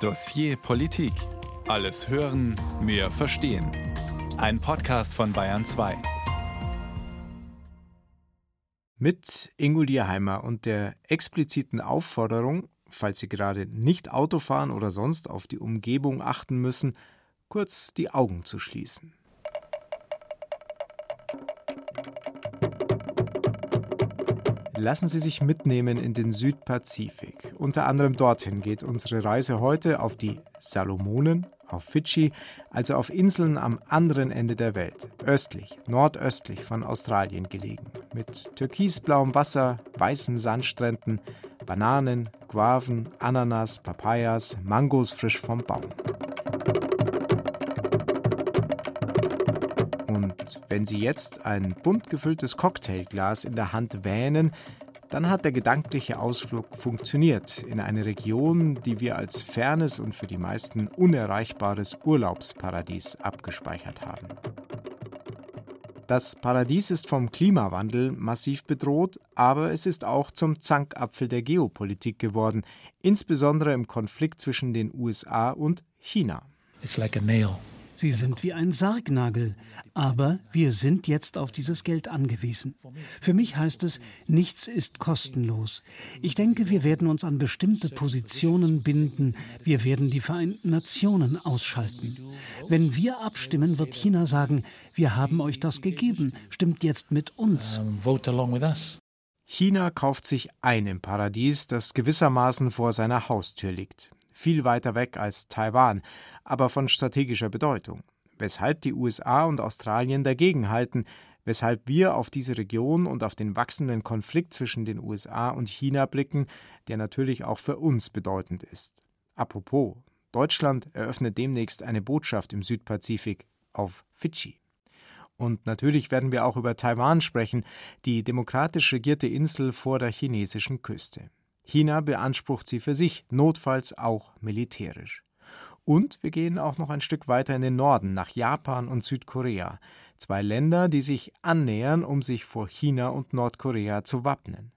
Dossier Politik. Alles hören, mehr verstehen. Ein Podcast von Bayern 2. Mit Ingo Dierheimer und der expliziten Aufforderung, falls Sie gerade nicht Auto fahren oder sonst auf die Umgebung achten müssen, kurz die Augen zu schließen. Lassen Sie sich mitnehmen in den Südpazifik. Unter anderem dorthin geht unsere Reise heute auf die Salomonen, auf Fidschi, also auf Inseln am anderen Ende der Welt, östlich, nordöstlich von Australien gelegen, mit türkisblauem Wasser, weißen Sandstränden, Bananen, Guaven, Ananas, Papayas, Mangos frisch vom Baum. Und wenn Sie jetzt ein bunt gefülltes Cocktailglas in der Hand wähnen, dann hat der gedankliche Ausflug funktioniert in eine Region, die wir als fernes und für die meisten unerreichbares Urlaubsparadies abgespeichert haben. Das Paradies ist vom Klimawandel massiv bedroht, aber es ist auch zum Zankapfel der Geopolitik geworden, insbesondere im Konflikt zwischen den USA und China. It's like a nail. Sie sind wie ein Sargnagel, aber wir sind jetzt auf dieses Geld angewiesen. Für mich heißt es, nichts ist kostenlos. Ich denke, wir werden uns an bestimmte Positionen binden, wir werden die Vereinten Nationen ausschalten. Wenn wir abstimmen, wird China sagen, wir haben euch das gegeben, stimmt jetzt mit uns. China kauft sich ein im Paradies, das gewissermaßen vor seiner Haustür liegt viel weiter weg als Taiwan, aber von strategischer Bedeutung, weshalb die USA und Australien dagegenhalten, weshalb wir auf diese Region und auf den wachsenden Konflikt zwischen den USA und China blicken, der natürlich auch für uns bedeutend ist. Apropos, Deutschland eröffnet demnächst eine Botschaft im Südpazifik auf Fidschi. Und natürlich werden wir auch über Taiwan sprechen, die demokratisch regierte Insel vor der chinesischen Küste. China beansprucht sie für sich, notfalls auch militärisch. Und wir gehen auch noch ein Stück weiter in den Norden, nach Japan und Südkorea, zwei Länder, die sich annähern, um sich vor China und Nordkorea zu wappnen.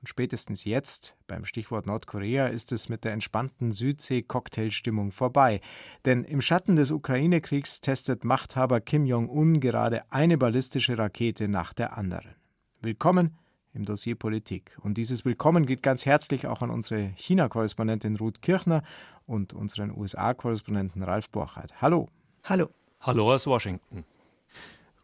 Und spätestens jetzt, beim Stichwort Nordkorea, ist es mit der entspannten Südsee-Cocktailstimmung vorbei. Denn im Schatten des Ukraine-Kriegs testet Machthaber Kim Jong-un gerade eine ballistische Rakete nach der anderen. Willkommen im Dossier Politik. Und dieses Willkommen geht ganz herzlich auch an unsere China-Korrespondentin Ruth Kirchner und unseren USA-Korrespondenten Ralf Borchardt. Hallo. Hallo. Hallo aus Washington.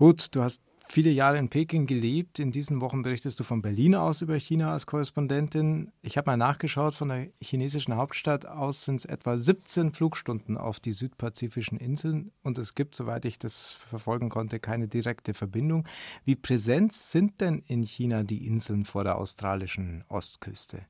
Ruth, du hast viele Jahre in Peking gelebt. In diesen Wochen berichtest du von Berlin aus über China als Korrespondentin. Ich habe mal nachgeschaut, von der chinesischen Hauptstadt aus sind es etwa 17 Flugstunden auf die südpazifischen Inseln und es gibt, soweit ich das verfolgen konnte, keine direkte Verbindung. Wie präsent sind denn in China die Inseln vor der australischen Ostküste?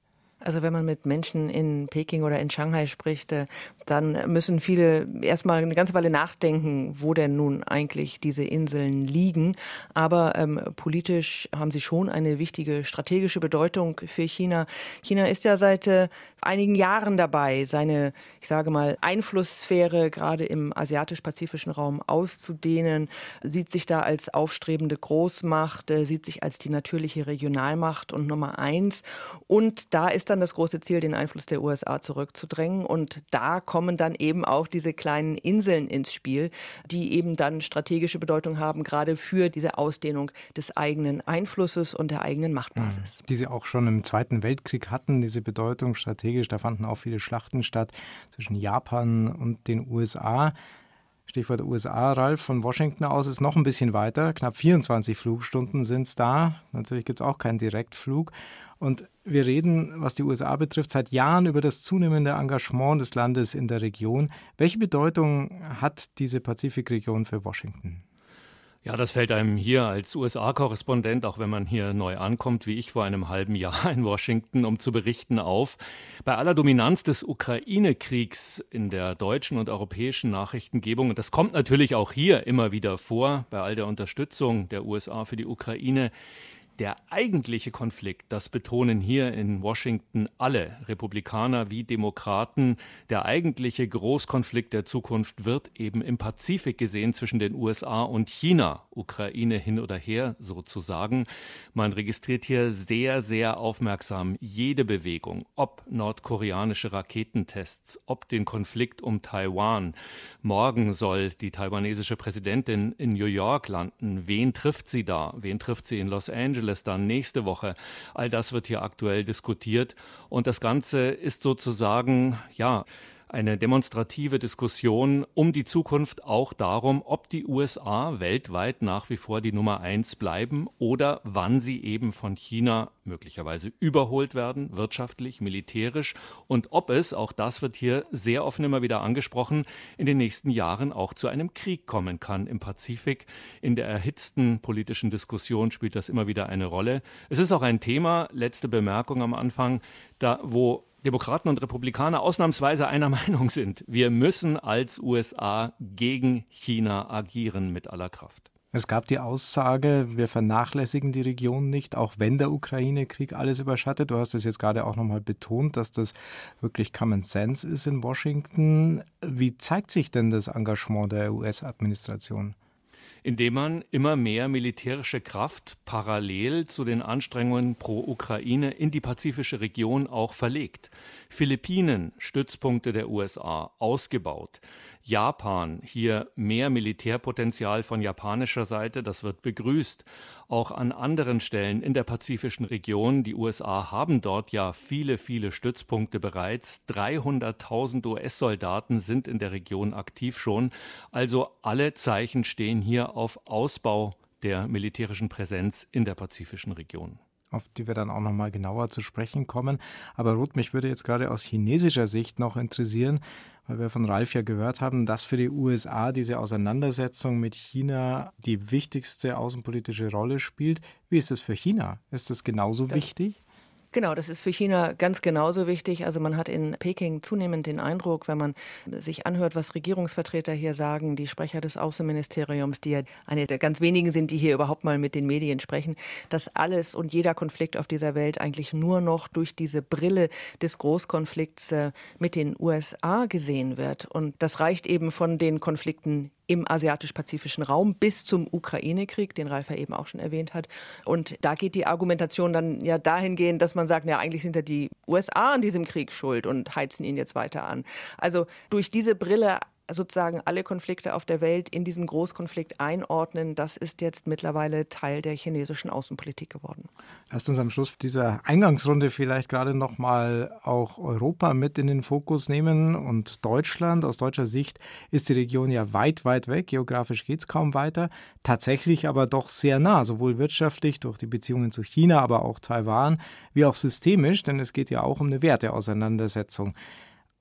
Also wenn man mit Menschen in Peking oder in Shanghai spricht, äh, dann müssen viele erstmal eine ganze Weile nachdenken, wo denn nun eigentlich diese Inseln liegen. Aber ähm, politisch haben sie schon eine wichtige strategische Bedeutung für China. China ist ja seit äh, einigen Jahren dabei, seine, ich sage mal, Einflusssphäre gerade im asiatisch-pazifischen Raum auszudehnen, sieht sich da als aufstrebende Großmacht, äh, sieht sich als die natürliche Regionalmacht und Nummer eins. Und da ist dann das große Ziel, den Einfluss der USA zurückzudrängen. Und da kommen dann eben auch diese kleinen Inseln ins Spiel, die eben dann strategische Bedeutung haben, gerade für diese Ausdehnung des eigenen Einflusses und der eigenen Machtbasis. Die sie auch schon im Zweiten Weltkrieg hatten, diese Bedeutung strategisch strategisch. Da fanden auch viele Schlachten statt zwischen Japan und den USA. Stichwort USA, Ralf, von Washington aus ist noch ein bisschen weiter. Knapp 24 Flugstunden sind es da. Natürlich gibt es auch keinen Direktflug. Und wir reden, was die USA betrifft, seit Jahren über das zunehmende Engagement des Landes in der Region. Welche Bedeutung hat diese Pazifikregion für Washington? Ja, das fällt einem hier als USA-Korrespondent, auch wenn man hier neu ankommt, wie ich vor einem halben Jahr in Washington, um zu berichten, auf. Bei aller Dominanz des Ukraine-Kriegs in der deutschen und europäischen Nachrichtengebung, und das kommt natürlich auch hier immer wieder vor, bei all der Unterstützung der USA für die Ukraine, Der eigentliche Konflikt, das betonen hier in Washington alle, Republikaner wie Demokraten, der eigentliche Großkonflikt der Zukunft wird eben im Pazifik gesehen zwischen den USA und China, Ukraine hin oder her sozusagen. Man registriert hier sehr, sehr aufmerksam jede Bewegung, ob nordkoreanische Raketentests, ob den Konflikt um Taiwan. Morgen soll die taiwanesische Präsidentin in New York landen. Wen trifft sie da? Wen trifft sie in Los Angeles? Angeles dann nächste Woche. All das wird hier aktuell diskutiert und das Ganze ist sozusagen, ja, eine demonstrative Diskussion um die Zukunft auch darum, ob die USA weltweit nach wie vor die Nummer eins bleiben oder wann sie eben von China möglicherweise überholt werden, wirtschaftlich, militärisch und ob es, auch das wird hier sehr offen immer wieder angesprochen, in den nächsten Jahren auch zu einem Krieg kommen kann im Pazifik. In der erhitzten politischen Diskussion spielt das immer wieder eine Rolle. Es ist auch ein Thema, letzte Bemerkung am Anfang, da wo Demokraten und Republikaner ausnahmsweise einer Meinung sind. Wir müssen als USA gegen China agieren mit aller Kraft. Es gab die Aussage, wir vernachlässigen die Region nicht, auch wenn der Ukraine-Krieg alles überschattet. Du hast es jetzt gerade auch nochmal betont, dass das wirklich Common Sense ist in Washington. Wie zeigt sich denn das Engagement der US-Administration? Indem man immer mehr militärische Kraft parallel zu den Anstrengungen pro Ukraine in die pazifische Region auch verlegt. Philippinen, Stützpunkte der USA, ausgebaut. Japan, hier mehr Militärpotenzial von japanischer Seite, das wird begrüßt. Auch an anderen Stellen in der pazifischen Region, die USA haben dort ja viele, viele Stützpunkte bereits. 300.000 US-Soldaten sind in der Region aktiv schon. Also alle Zeichen stehen hier auf Ausbau der militärischen Präsenz in der pazifischen Region auf die wir dann auch noch mal genauer zu sprechen kommen. Aber Ruth, mich würde jetzt gerade aus chinesischer Sicht noch interessieren, weil wir von Ralf ja gehört haben, dass für die USA diese Auseinandersetzung mit China die wichtigste außenpolitische Rolle spielt. Wie ist das für China? Ist das genauso das, wichtig? Genau, das ist für China ganz genauso wichtig. Also man hat in Peking zunehmend den Eindruck, wenn man sich anhört, was Regierungsvertreter hier sagen, die Sprecher des Außenministeriums, die ja eine der ganz wenigen sind, die hier überhaupt mal mit den Medien sprechen, dass alles und jeder Konflikt auf dieser Welt eigentlich nur noch durch diese Brille des Großkonflikts äh, mit den USA gesehen wird. Und das reicht eben von den Konflikten im asiatisch-pazifischen Raum bis zum Ukraine-Krieg, den Ralf ja eben auch schon erwähnt hat. Und da geht die Argumentation dann ja dahingehend, dass man sagt, ja, eigentlich sind ja die USA an diesem Krieg schuld und heizen ihn jetzt weiter an. Also durch diese Brille sozusagen alle Konflikte auf der Welt in diesen Großkonflikt einordnen, das ist jetzt mittlerweile Teil der chinesischen Außenpolitik geworden. Lasst uns am Schluss dieser Eingangsrunde vielleicht gerade noch mal auch Europa mit in den Fokus nehmen und Deutschland. Aus deutscher Sicht ist die Region ja weit, weit weg. Geografisch geht es kaum weiter. Tatsächlich aber doch sehr nah, sowohl wirtschaftlich durch die Beziehungen zu China, aber auch Taiwan, wie auch systemisch, denn es geht ja auch um eine Werteauseinandersetzung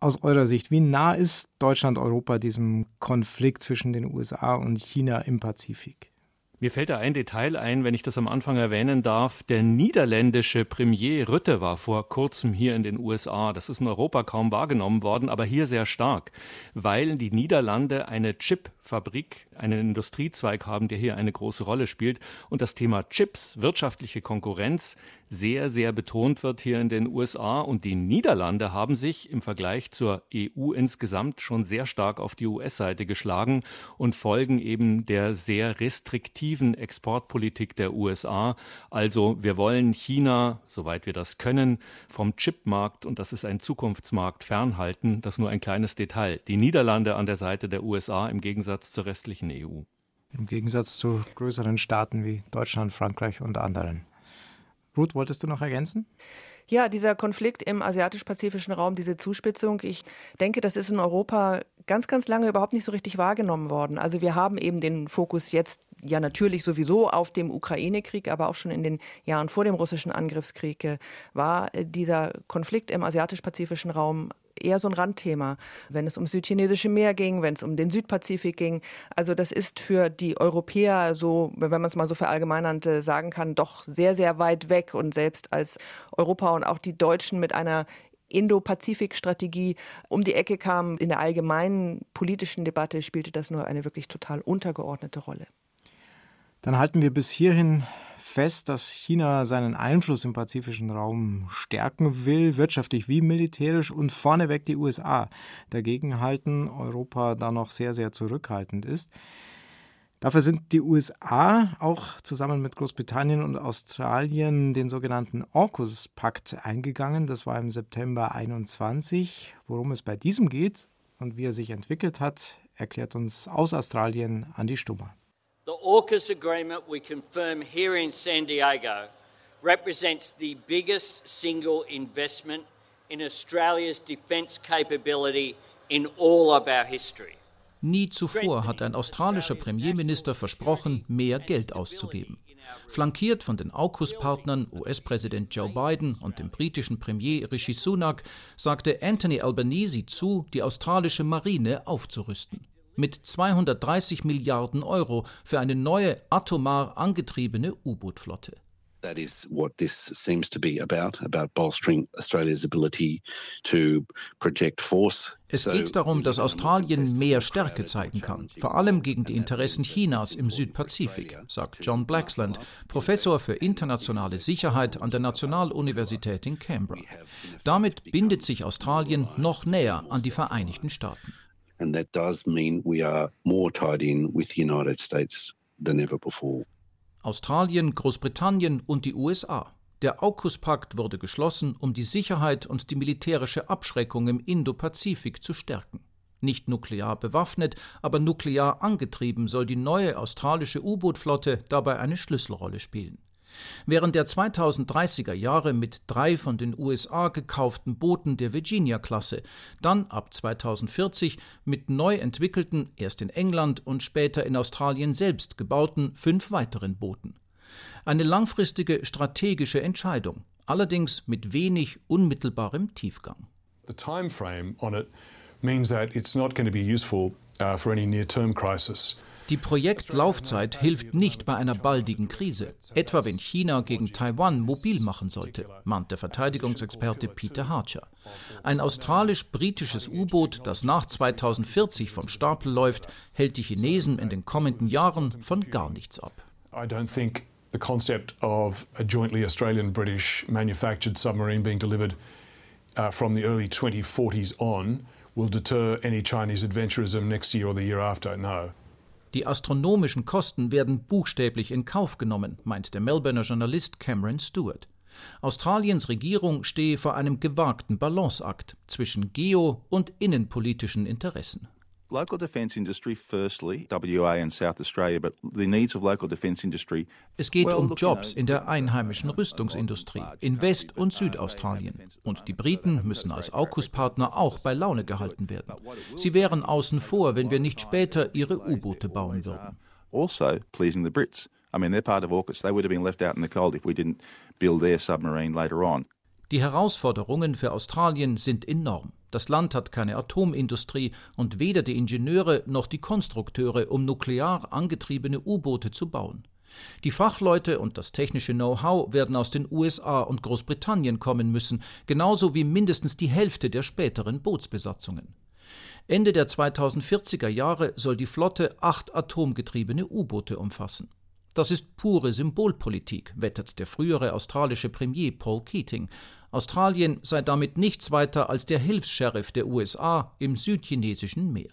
aus eurer Sicht, wie nah ist Deutschland, Europa diesem Konflikt zwischen den USA und China im Pazifik? Mir fällt da ein Detail ein, wenn ich das am Anfang erwähnen darf. Der niederländische Premier Rütte war vor kurzem hier in den USA. Das ist in Europa kaum wahrgenommen worden, aber hier sehr stark, weil die Niederlande eine Chipfabrik, einen Industriezweig haben, der hier eine große Rolle spielt und das Thema Chips, wirtschaftliche Konkurrenz, sehr, sehr betont wird hier in den USA. Und die Niederlande haben sich im Vergleich zur EU insgesamt schon sehr stark auf die US-Seite geschlagen und folgen eben der sehr restriktiven Exportpolitik der USA. Also wir wollen China, soweit wir das können, vom Chipmarkt, und das ist ein Zukunftsmarkt, fernhalten. Das nur ein kleines Detail. Die Niederlande an der Seite der USA im Gegensatz zur restlichen EU. Im Gegensatz zu größeren Staaten wie Deutschland, Frankreich und anderen. Ruth, wolltest du noch ergänzen? Ja, dieser Konflikt im asiatisch-pazifischen Raum, diese Zuspitzung, ich denke, das ist in Europa ganz, ganz lange überhaupt nicht so richtig wahrgenommen worden. Also wir haben eben den Fokus jetzt ja natürlich sowieso auf dem Ukraine-Krieg, aber auch schon in den Jahren vor dem russischen Angriffskrieg äh, war äh, dieser Konflikt im asiatisch-pazifischen Raum eher so ein Randthema, wenn es ums südchinesische Meer ging, wenn es um den Südpazifik ging. Also das ist für die Europäer so, wenn man es mal so verallgemeinernd äh, sagen kann, doch sehr, sehr weit weg. Und selbst als Europa und auch die Deutschen mit einer Indo-Pazifik-Strategie um die Ecke kamen, in der allgemeinen politischen Debatte spielte das nur eine wirklich total untergeordnete Rolle. Dann halten wir bis hierhin fest, dass China seinen Einfluss im pazifischen Raum stärken will, wirtschaftlich wie militärisch, und vorneweg die USA dagegen halten, Europa da noch sehr, sehr zurückhaltend ist. Dafür sind die USA auch zusammen mit Großbritannien und Australien den sogenannten AUKUS-Pakt eingegangen. Das war im September 21. Worum es bei diesem geht und wie er sich entwickelt hat, erklärt uns aus Australien Andi Stummer. The AUKUS agreement we confirm here in San Diego represents the biggest single investment in Australia's defence capability in all of our history. Nie zuvor hat ein australischer Premierminister versprochen, mehr Geld auszugeben. Flankiert von den AUKUS-Partnern US-Präsident Joe Biden und dem britischen Premier Rishi Sunak sagte Anthony Albanese zu, die australische Marine aufzurüsten mit 230 Milliarden Euro für eine neue atomar angetriebene U-Boot-Flotte. That is what this seems to be about, about bolstering Australia's ability to project force. Es geht darum, dass Australien mehr Stärke zeigen kann, vor allem gegen die Interessen Chinas im Südpazifik, sagt John Blaxland, Professor für internationale Sicherheit an der Nationaluniversität in Canberra. Damit bindet sich Australien noch näher an die Vereinigten Staaten. And that does mean we are more tied in with the United States than ever before. Australien, Großbritannien und die USA. Der AUKUS-Pakt wurde geschlossen, um die Sicherheit und die militärische Abschreckung im Indopazifik zu stärken. Nicht nuklear bewaffnet, aber nuklear angetrieben soll die neue australische U-Boot-Flotte dabei eine Schlüsselrolle spielen. Während der 2030er Jahre mit drei von den USA gekauften Booten der Virginia-Klasse, dann ab 2040 mit neu entwickelten, erst in England und später in Australien selbst gebauten fünf weiteren Booten. Eine langfristige strategische Entscheidung, allerdings mit wenig unmittelbarem Tiefgang. The time frame on it means that it's not going to be useful uh, for any near-term crisis. Die Projektlaufzeit hilft nicht bei einer baldigen Krise, etwa wenn China gegen Taiwan mobil machen sollte, mahnt der Verteidigungsexperte Peter Harcher. Ein australisch-britisches U-Boot, das nach 2040 vom Stapel läuft, hält die Chinesen in den kommenden Jahren von gar nichts ab. I don't think the concept of a jointly Australian-British manufactured submarine being delivered uh, from the early 2040s on will deter any Chinese adventurism next year or the year after. No. Die astronomischen Kosten werden buchstäblich in Kauf genommen, meint der Melbourner Journalist Cameron Stewart. Australiens Regierung stehe vor einem gewagten Balanceakt zwischen geo- und innenpolitischen Interessen local defence industry firstly, WA and South Australia, but the needs of local defence industry. Es geht um Jobs in der einheimischen Rüstungsindustrie in West- und Südaustralien. Und die Briten müssen als AUKUS-Partner auch bei Laune gehalten werden. Sie wären außen vor, wenn wir nicht später ihre U-Boote bauen würden. Also pleasing the Brits. I mean, they're part of AUKUS. They would have been left out in the cold if we didn't build their submarine later on. Die Herausforderungen für Australien sind enorm. Das Land hat keine Atomindustrie und weder die Ingenieure noch die Konstrukteure, um nuklear angetriebene U-Boote zu bauen. Die Fachleute und das technische Know-how werden aus den USA und Großbritannien kommen müssen, genauso wie mindestens die Hälfte der späteren Bootsbesatzungen. Ende der 2040er Jahre soll die Flotte acht atomgetriebene U-Boote umfassen. Das ist pure Symbolpolitik, wettert der frühere australische Premier Paul Keating, Australien sei damit nichts weiter als der Hilfs-Sheriff der USA im südchinesischen Meer.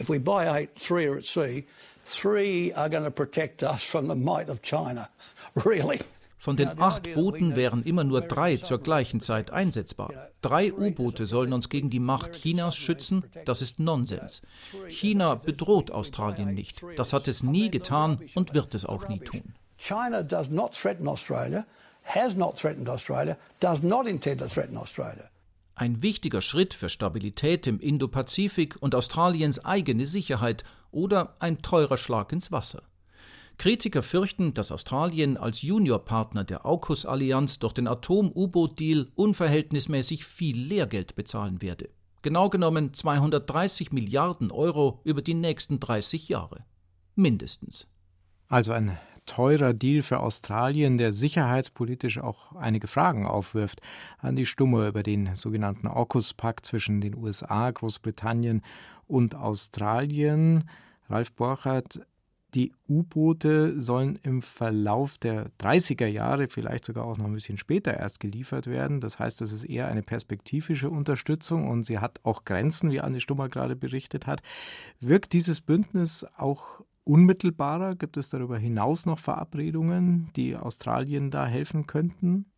If we buy eight, three are at sea, three are going to protect us from the might of China. Really. Von den acht Booten wären immer nur drei zur gleichen Zeit einsetzbar. Drei U-Boote sollen uns gegen die Macht Chinas schützen? Das ist Nonsens. China bedroht Australien nicht. Das hat es nie getan und wird es auch nie tun. China does not threaten Australia has not threatened Australia, does not intend to threaten Australia. Ein wichtiger Schritt für Stabilität im Indopazifik und Australiens eigene Sicherheit oder ein teurer Schlag ins Wasser. Kritiker fürchten, dass Australien als Juniorpartner der AUKUS-Allianz durch den Atom-U-Boot-Deal unverhältnismäßig viel Lehrgeld bezahlen werde. Genau genommen 230 Milliarden Euro über die nächsten 30 Jahre. Mindestens. Also ein teurer Deal für Australien, der sicherheitspolitisch auch einige Fragen aufwirft. An die Stumme über den sogenannten AUKUS-Pakt zwischen den USA, Großbritannien und Australien. Ralf Borchardt, Die U-Boote sollen im Verlauf der 30er Jahre, vielleicht sogar auch noch ein bisschen später erst geliefert werden. Das heißt, das ist eher eine perspektivische Unterstützung und sie hat auch Grenzen, wie Anne Stummer gerade berichtet hat. Wirkt dieses Bündnis auch unmittelbarer? Gibt es darüber hinaus noch Verabredungen, die Australien da helfen könnten?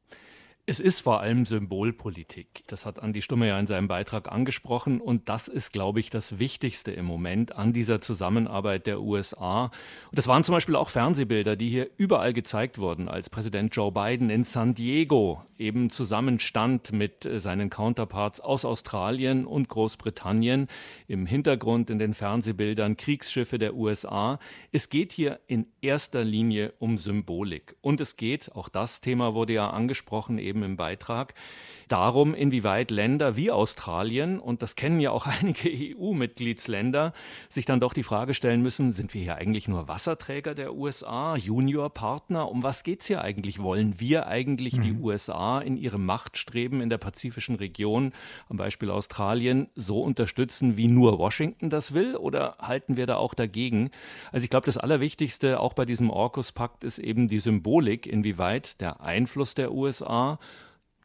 Es ist vor allem Symbolpolitik. Das hat Andi Stumme ja in seinem Beitrag angesprochen. Und das ist, glaube ich, das Wichtigste im Moment an dieser Zusammenarbeit der USA. Und das waren zum Beispiel auch Fernsehbilder, die hier überall gezeigt wurden, als Präsident Joe Biden in San Diego eben zusammenstand mit äh, seinen Counterparts aus Australien und Großbritannien. Im Hintergrund in den Fernsehbildern Kriegsschiffe der USA. Es geht hier in erster Linie um Symbolik. Und es geht, auch das Thema wurde ja angesprochen, eben eben im Beitrag, darum, inwieweit Länder wie Australien, und das kennen ja auch einige EU-Mitgliedsländer, sich dann doch die Frage stellen müssen, sind wir hier eigentlich nur Wasserträger der USA, Juniorpartner? Um was geht es hier eigentlich? Wollen wir eigentlich mhm. die USA in ihrem Machtstreben in der pazifischen Region, am Beispiel Australien, so unterstützen, wie nur Washington das will? Oder halten wir da auch dagegen? Also ich glaube, das Allerwichtigste auch bei diesem AUKUS-Pakt ist eben die Symbolik, inwieweit der Einfluss der USA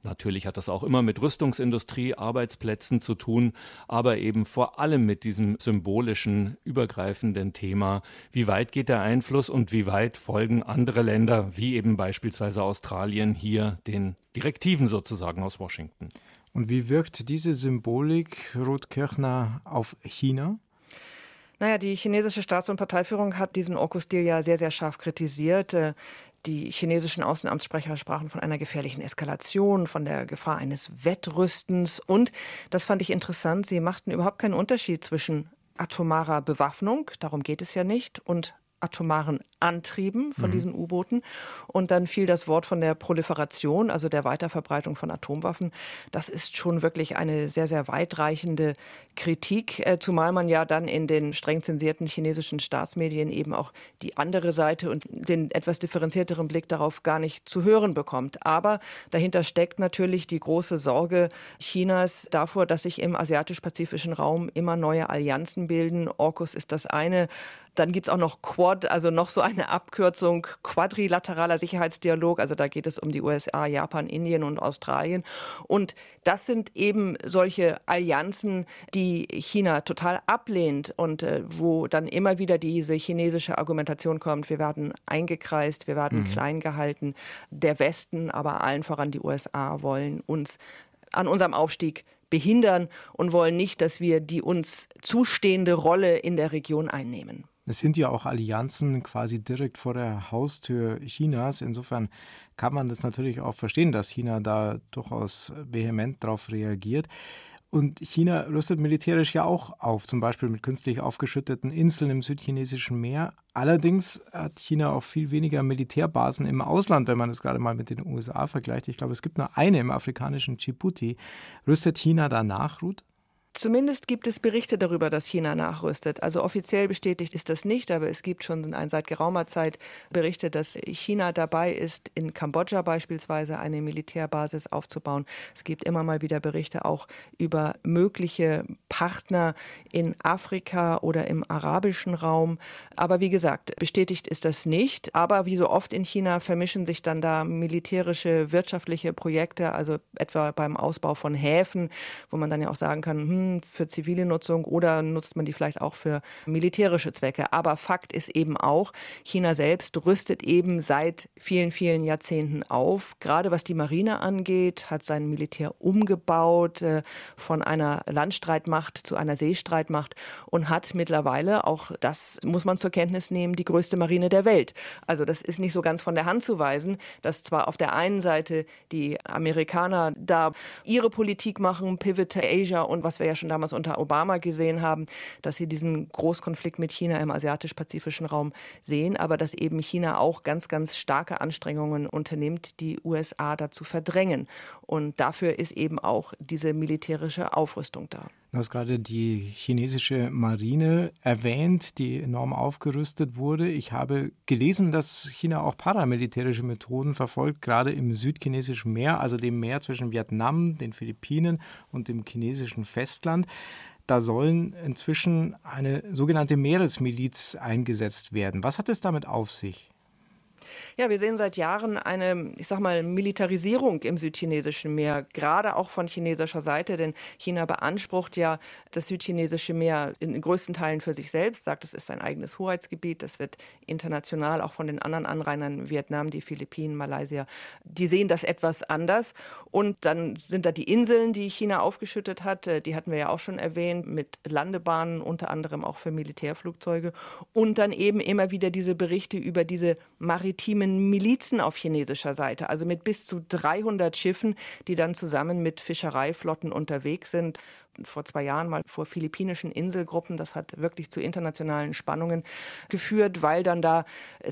Natürlich hat das auch immer mit Rüstungsindustrie, Arbeitsplätzen zu tun, aber eben vor allem mit diesem symbolischen, übergreifenden Thema, wie weit geht der Einfluss und wie weit folgen andere Länder, wie eben beispielsweise Australien, hier den Direktiven sozusagen aus Washington. Und wie wirkt diese Symbolik, Ruth Kirchner, auf China? Naja, die chinesische Staats- und Parteiführung hat diesen AUKUS-Deal ja sehr, sehr scharf kritisiert. Die chinesischen Außenamtssprecher sprachen von einer gefährlichen Eskalation, von der Gefahr eines Wettrüstens. Und, das fand ich interessant, sie machten überhaupt keinen Unterschied zwischen atomarer Bewaffnung, darum geht es ja nicht, und atomaren Antrieben von mhm. diesen U-Booten. Und dann fiel das Wort von der Proliferation, also der Weiterverbreitung von Atomwaffen. Das ist schon wirklich eine sehr, sehr weitreichende Kritik, äh, zumal man ja dann in den streng zensierten chinesischen Staatsmedien eben auch die andere Seite und den etwas differenzierteren Blick darauf gar nicht zu hören bekommt. Aber dahinter steckt natürlich die große Sorge Chinas davor, dass sich im asiatisch-pazifischen Raum immer neue Allianzen bilden. AUKUS ist das eine. Dann gibt es auch noch Quad, also noch so eine Abkürzung, quadrilateraler Sicherheitsdialog. Also da geht es um die USA, Japan, Indien und Australien. Und das sind eben solche Allianzen, die China total ablehnt und äh, wo dann immer wieder diese chinesische Argumentation kommt, wir werden eingekreist, wir werden mhm. klein gehalten. Der Westen, aber allen voran die USA, wollen uns an unserem Aufstieg behindern und wollen nicht, dass wir die uns zustehende Rolle in der Region einnehmen. Es sind ja auch Allianzen quasi direkt vor der Haustür Chinas. Insofern kann man das natürlich auch verstehen, dass China da durchaus vehement darauf reagiert. Und China rüstet militärisch ja auch auf, zum Beispiel mit künstlich aufgeschütteten Inseln im südchinesischen Meer. Allerdings hat China auch viel weniger Militärbasen im Ausland, wenn man es gerade mal mit den USA vergleicht. Ich glaube, es gibt nur eine im afrikanischen Djibouti. Rüstet China da nach, Ruth? Zumindest gibt es Berichte darüber, dass China nachrüstet. Also offiziell bestätigt ist das nicht, aber es gibt schon seit geraumer Zeit Berichte, dass China dabei ist, in Kambodscha beispielsweise eine Militärbasis aufzubauen. Es gibt immer mal wieder Berichte auch über mögliche Partner in Afrika oder im arabischen Raum. Aber wie gesagt, bestätigt ist das nicht. Aber wie so oft in China vermischen sich dann da militärische, wirtschaftliche Projekte, also etwa beim Ausbau von Häfen, wo man dann ja auch sagen kann, hm, für zivile Nutzung oder nutzt man die vielleicht auch für militärische Zwecke. Aber Fakt ist eben auch, China selbst rüstet eben seit vielen, vielen Jahrzehnten auf. Gerade was die Marine angeht, hat sein Militär umgebaut äh, von einer Landstreitmacht zu einer Seestreitmacht und hat mittlerweile, auch das muss man zur Kenntnis nehmen, die größte Marine der Welt. Also das ist nicht so ganz von der Hand zu weisen, dass zwar auf der einen Seite die Amerikaner da ihre Politik machen, Pivot to Asia und was wir ja schon damals unter Obama gesehen haben, dass sie diesen Großkonflikt mit China im asiatisch-pazifischen Raum sehen, aber dass eben China auch ganz, ganz starke Anstrengungen unternimmt, die USA dazu verdrängen. Und dafür ist eben auch diese militärische Aufrüstung da. Du hast gerade die chinesische Marine erwähnt, die enorm aufgerüstet wurde. Ich habe gelesen, dass China auch paramilitärische Methoden verfolgt, gerade im südchinesischen Meer, also dem Meer zwischen Vietnam, den Philippinen und dem chinesischen Festland. da sollen inzwischen eine sogenannte Meeresmiliz eingesetzt werden. Was hat es damit auf sich? Ja, wir sehen seit Jahren eine, ich sag mal, Militarisierung im südchinesischen Meer, gerade auch von chinesischer Seite, denn China beansprucht ja das südchinesische Meer in größten Teilen für sich selbst, sagt, es ist sein eigenes Hoheitsgebiet. Das wird international auch von den anderen Anrainern, Vietnam, die Philippinen, Malaysia, die sehen das etwas anders. Und dann sind da die Inseln, die China aufgeschüttet hat, äh, die hatten wir ja auch schon erwähnt, mit Landebahnen, unter anderem auch für Militärflugzeuge. Und dann eben immer wieder diese Berichte über diese maritimen maritimen Milizen auf chinesischer Seite, also mit bis zu 300 Schiffen, die dann zusammen mit Fischereiflotten unterwegs sind vor zwei Jahren mal vor philippinischen Inselgruppen. Das hat wirklich zu internationalen Spannungen geführt, weil dann da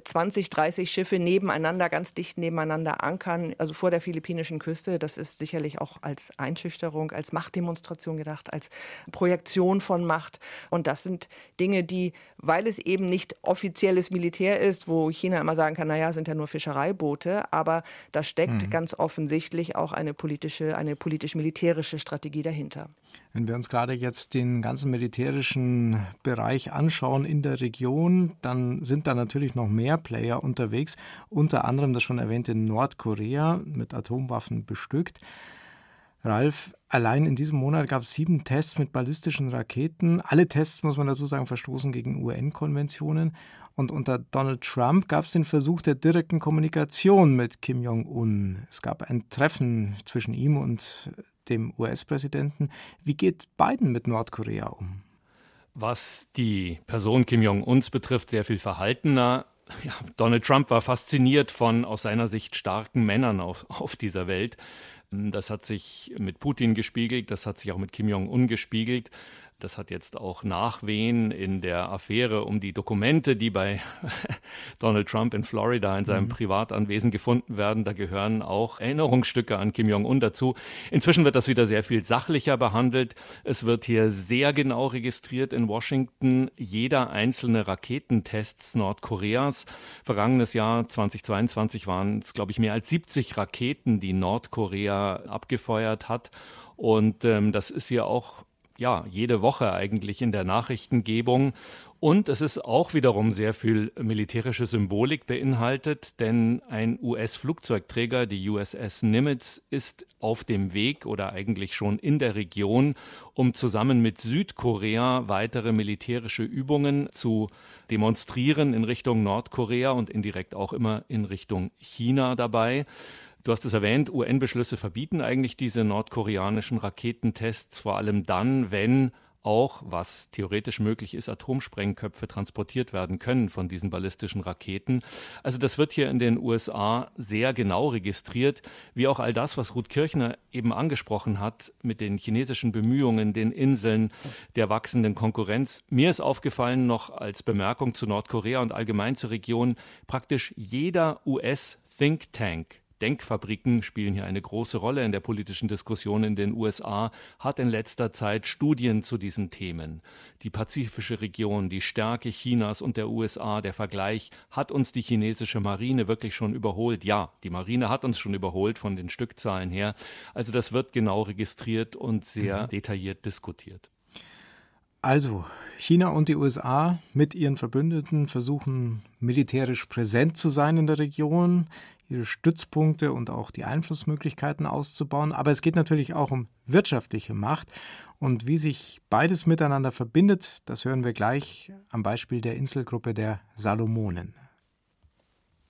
20, 30 Schiffe nebeneinander, ganz dicht nebeneinander ankern, also vor der philippinischen Küste. Das ist sicherlich auch als Einschüchterung, als Machtdemonstration gedacht, als Projektion von Macht. Und das sind Dinge, die, weil es eben nicht offizielles Militär ist, wo China immer sagen kann, naja, sind ja nur Fischereiboote, aber da steckt mhm. ganz offensichtlich auch eine politische, eine politisch-militärische Strategie dahinter. Wenn wir uns gerade jetzt den ganzen militärischen Bereich anschauen in der Region, dann sind da natürlich noch mehr Player unterwegs, unter anderem das schon erwähnte Nordkorea mit Atomwaffen bestückt. Ralf, allein in diesem Monat gab es sieben Tests mit ballistischen Raketen. Alle Tests, muss man dazu sagen, verstoßen gegen UN-Konventionen. Und unter Donald Trump gab es den Versuch der direkten Kommunikation mit Kim Jong-un. Es gab ein Treffen zwischen ihm und dem US-Präsidenten. Wie geht Biden mit Nordkorea um? Was die Person Kim Jong-uns betrifft, sehr viel verhaltener. Ja, Donald Trump war fasziniert von aus seiner Sicht starken Männern auf, auf dieser Welt. Das hat sich mit Putin gespiegelt, das hat sich auch mit Kim Jong-un gespiegelt. Das hat jetzt auch Nachwehen in der Affäre um die Dokumente, die bei Donald Trump in Florida in seinem mhm. Privatanwesen gefunden werden. Da gehören auch Erinnerungsstücke an Kim Jong-un dazu. Inzwischen wird das wieder sehr viel sachlicher behandelt. Es wird hier sehr genau registriert in Washington jeder einzelne Raketentest Nordkoreas. Vergangenes Jahr 2022 waren es, glaube ich, mehr als 70 Raketen, die Nordkorea abgefeuert hat. Und ähm, das ist ja auch ja, jede Woche eigentlich in der Nachrichtengebung. Und es ist auch wiederum sehr viel militärische Symbolik beinhaltet, denn ein US-Flugzeugträger, die USS Nimitz, ist auf dem Weg oder eigentlich schon in der Region, um zusammen mit Südkorea weitere militärische Übungen zu demonstrieren in Richtung Nordkorea und indirekt auch immer in Richtung China dabei. Du hast es erwähnt, UN-Beschlüsse verbieten eigentlich diese nordkoreanischen Raketentests, vor allem dann, wenn auch, was theoretisch möglich ist, Atomsprengköpfe transportiert werden können von diesen ballistischen Raketen. Also das wird hier in den USA sehr genau registriert, wie auch all das, was Ruth Kirchner eben angesprochen hat mit den chinesischen Bemühungen, den Inseln, der wachsenden Konkurrenz. Mir ist aufgefallen noch als Bemerkung zu Nordkorea und allgemein zur Region, praktisch jeder US-Think Tank Denkfabriken spielen hier eine große Rolle in der politischen Diskussion in den USA, hat in letzter Zeit Studien zu diesen Themen. Die pazifische Region, die Stärke Chinas und der USA, der Vergleich, hat uns die chinesische Marine wirklich schon überholt? Ja, die Marine hat uns schon überholt von den Stückzahlen her. Also das wird genau registriert und sehr mhm. detailliert diskutiert. Also, China und die USA mit ihren Verbündeten versuchen militärisch präsent zu sein in der Region ihre Stützpunkte und auch die Einflussmöglichkeiten auszubauen. Aber es geht natürlich auch um wirtschaftliche Macht. Und wie sich beides miteinander verbindet, das hören wir gleich am Beispiel der Inselgruppe der Salomonen.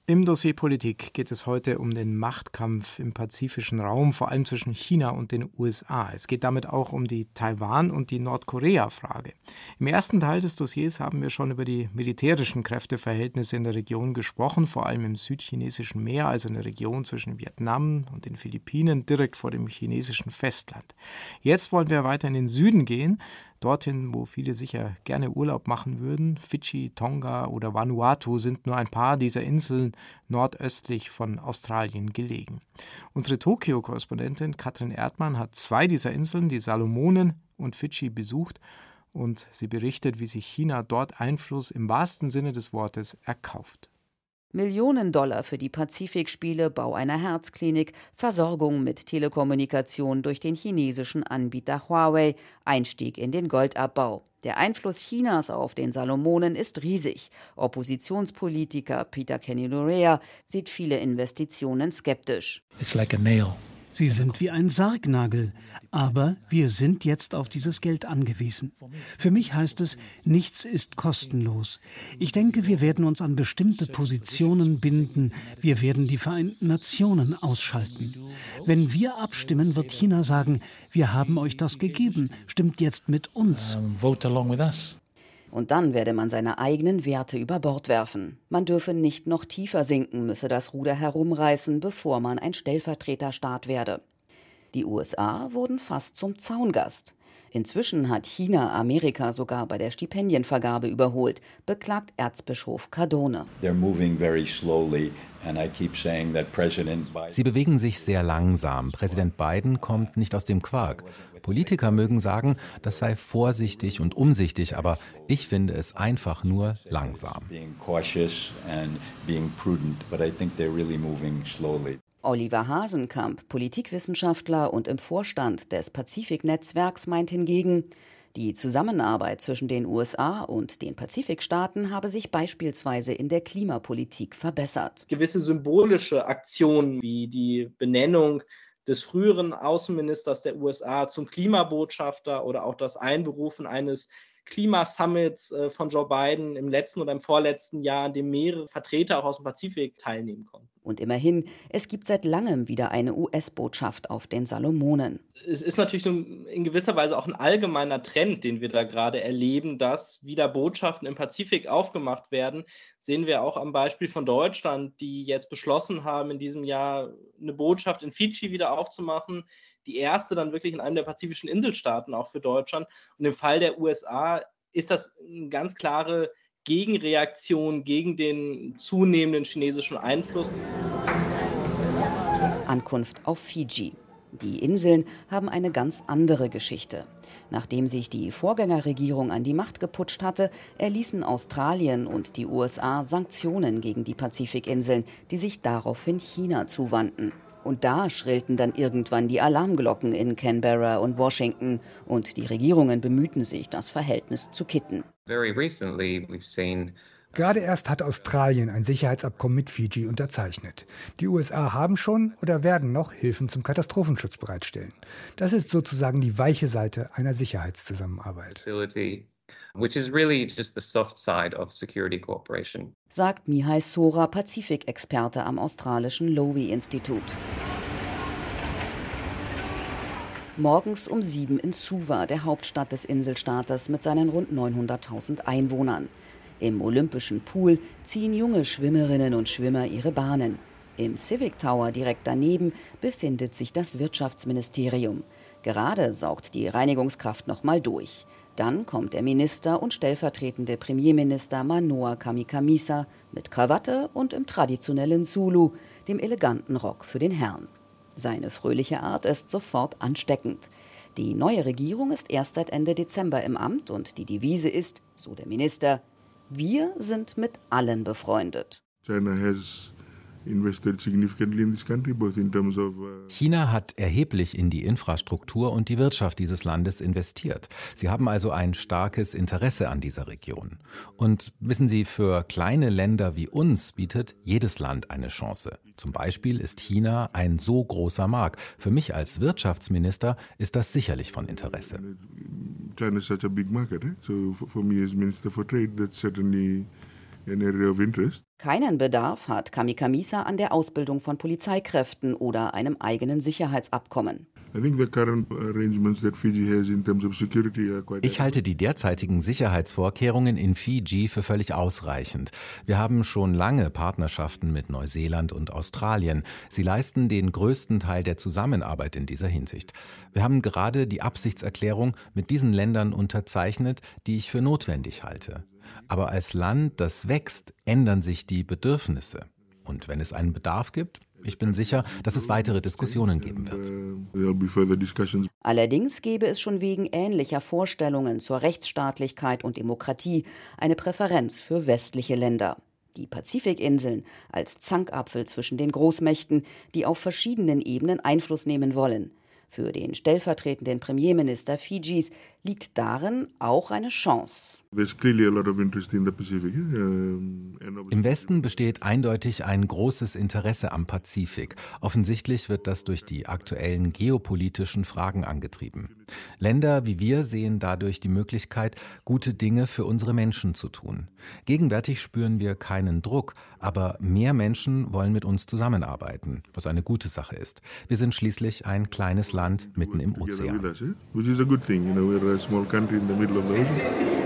Im Dossier Politik geht es heute um den Machtkampf im pazifischen Raum, vor allem zwischen China und den USA. Es geht damit auch um die Taiwan- und die Nordkorea-Frage. Im ersten Teil des Dossiers haben wir schon über die militärischen Kräfteverhältnisse in der Region gesprochen, vor allem im südchinesischen Meer, also in der Region zwischen Vietnam und den Philippinen, direkt vor dem chinesischen Festland. Jetzt wollen wir weiter in den Süden gehen dorthin, wo viele sicher gerne Urlaub machen würden. Fidschi, Tonga oder Vanuatu sind nur ein paar dieser Inseln nordöstlich von Australien gelegen. Unsere Tokio-Korrespondentin Katrin Erdmann hat zwei dieser Inseln, die Salomonen und Fidschi, besucht und sie berichtet, wie sich China dort Einfluss im wahrsten Sinne des Wortes erkauft. Millionen Dollar für die Pazifikspiele, Bau einer Herzklinik, Versorgung mit Telekommunikation durch den chinesischen Anbieter Huawei, Einstieg in den Goldabbau. Der Einfluss Chinas auf den Salomonen ist riesig. Oppositionspolitiker Peter Kenny Lorea sieht viele Investitionen skeptisch. It's like a nail. Sie sind wie ein Sargnagel. Aber wir sind jetzt auf dieses Geld angewiesen. Für mich heißt es, nichts ist kostenlos. Ich denke, wir werden uns an bestimmte Positionen binden. Wir werden die Vereinten Nationen ausschalten. Wenn wir abstimmen, wird China sagen, wir haben euch das gegeben, stimmt jetzt mit uns. Und dann werde man seine eigenen Werte über Bord werfen. Man dürfe nicht noch tiefer sinken, müsse das Ruder herumreißen, bevor man ein Stellvertreterstaat werde. Die USA wurden fast zum Zaungast. Inzwischen hat China Amerika sogar bei der Stipendienvergabe überholt, beklagt Erzbischof Cardone. Sie bewegen sich sehr langsam. Präsident Biden kommt nicht aus dem Quark. Politiker mögen sagen, das sei vorsichtig und umsichtig, aber ich finde es einfach nur langsam. Oliver Hasenkamp, Politikwissenschaftler und im Vorstand des Pazifiknetzwerks, meint hingegen, die Zusammenarbeit zwischen den USA und den Pazifikstaaten habe sich beispielsweise in der Klimapolitik verbessert. Gewisse symbolische Aktionen wie die Benennung des früheren Außenministers der USA zum Klimabotschafter oder auch das Einberufen eines Klimasummits äh, von Joe Biden im letzten oder im vorletzten Jahr, an dem mehrere Vertreter auch aus dem Pazifik teilnehmen konnten. Und immerhin, es gibt seit langem wieder eine US-Botschaft auf den Salomonen. Es ist natürlich so in gewisser Weise auch ein allgemeiner Trend, den wir da gerade erleben, dass wieder Botschaften im Pazifik aufgemacht werden. Sehen wir auch am Beispiel von Deutschland, die jetzt beschlossen haben, in diesem Jahr eine Botschaft in Fidschi wieder aufzumachen die erste dann wirklich in einem der pazifischen Inselstaaten auch für Deutschland. Und im Fall der USA ist das eine ganz klare Gegenreaktion gegen den zunehmenden chinesischen Einfluss. Ankunft auf Fiji. Die Inseln haben eine ganz andere Geschichte. Nachdem sich die Vorgängerregierung an die Macht geputscht hatte, erließen Australien und die USA Sanktionen gegen die Pazifikinseln, die sich daraufhin China zuwandten. Und da schrillten dann irgendwann die Alarmglocken in Canberra und Washington und die Regierungen bemühten sich, das Verhältnis zu kitten. Gerade erst hat Australien ein Sicherheitsabkommen mit Fiji unterzeichnet. Die USA haben schon oder werden noch Hilfen zum Katastrophenschutz bereitstellen. Das ist sozusagen die weiche Seite einer Sicherheitszusammenarbeit which is really just the soft side of security cooperation. Sagt Mihai Sora, Pazifikexperte am australischen Lowy-Institut. Morgens um sieben in Suva, der Hauptstadt des Inselstaates mit seinen rund 900.000 Einwohnern. Im Olympischen Pool ziehen junge Schwimmerinnen und Schwimmer ihre Bahnen. Im Civic Tower direkt daneben befindet sich das Wirtschaftsministerium. Gerade saugt die Reinigungskraft noch mal durch. Dann kommt der Minister und stellvertretende Premierminister Manoa Kamikamisa mit Krawatte und im traditionellen Zulu, dem eleganten Rock für den Herrn. Seine fröhliche Art ist sofort ansteckend. Die neue Regierung ist erst seit Ende Dezember im Amt und die Devise ist, so der Minister, wir sind mit allen befreundet. China has China hat erheblich in die Infrastruktur und die Wirtschaft dieses Landes investiert. Sie haben also ein starkes Interesse an dieser Region. Und wissen Sie, für kleine Länder wie uns bietet jedes Land eine Chance. Zum Beispiel ist China ein so großer Markt. Für mich als Wirtschaftsminister ist das sicherlich von Interesse. China is such a big market, eh? so for me as Minister for Trade, that's certainly Keinen Bedarf hat Kamikamisa an der Ausbildung von Polizeikräften oder einem eigenen Sicherheitsabkommen. Ich halte die derzeitigen Sicherheitsvorkehrungen in Fiji für völlig ausreichend. Wir haben schon lange Partnerschaften mit Neuseeland und Australien. Sie leisten den größten Teil der Zusammenarbeit in dieser Hinsicht. Wir haben gerade die Absichtserklärung mit diesen Ländern unterzeichnet, die ich für notwendig halte. Aber als Land, das wächst, ändern sich die Bedürfnisse. Und wenn es einen Bedarf gibt, ich bin sicher, dass es weitere Diskussionen geben wird. Allerdings gäbe es schon wegen ähnlicher Vorstellungen zur Rechtsstaatlichkeit und Demokratie eine Präferenz für westliche Länder. Die Pazifikinseln als Zankapfel zwischen den Großmächten, die auf verschiedenen Ebenen Einfluss nehmen wollen. Für den stellvertretenden Premierminister Fidschis liegt darin auch eine Chance. Im Westen besteht eindeutig ein großes Interesse am Pazifik. Offensichtlich wird das durch die aktuellen geopolitischen Fragen angetrieben. Länder wie wir sehen dadurch die Möglichkeit, gute Dinge für unsere Menschen zu tun. Gegenwärtig spüren wir keinen Druck, aber mehr Menschen wollen mit uns zusammenarbeiten, was eine gute Sache ist. Wir sind schließlich ein kleines Land mitten im Ozean small country in the middle of the ocean.